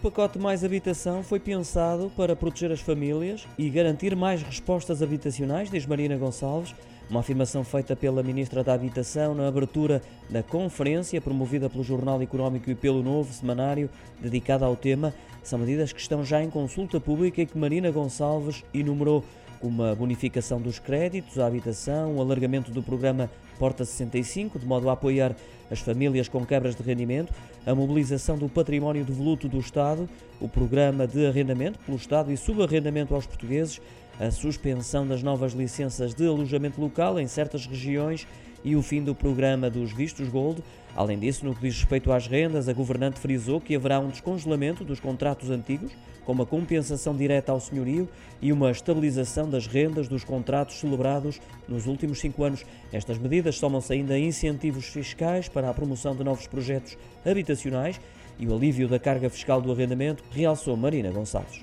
pacote Mais Habitação foi pensado para proteger as famílias e garantir mais respostas habitacionais, diz Marina Gonçalves, uma afirmação feita pela Ministra da Habitação na abertura da conferência promovida pelo Jornal Económico e pelo Novo Semanário dedicada ao tema. São medidas que estão já em consulta pública e que Marina Gonçalves enumerou como a bonificação dos créditos à habitação, o alargamento do programa Porta 65, de modo a apoiar as famílias com quebras de rendimento, a mobilização do património devoluto do Estado, o programa de arrendamento pelo Estado e subarrendamento aos portugueses, a suspensão das novas licenças de alojamento local em certas regiões e o fim do programa dos vistos gold. Além disso, no que diz respeito às rendas, a governante frisou que haverá um descongelamento dos contratos antigos, com uma compensação direta ao senhorio e uma estabilização das rendas dos contratos celebrados nos últimos cinco anos. Estas medidas somam-se ainda a incentivos fiscais para a promoção de novos projetos habitacionais e o alívio da carga fiscal do arrendamento, realçou Marina Gonçalves.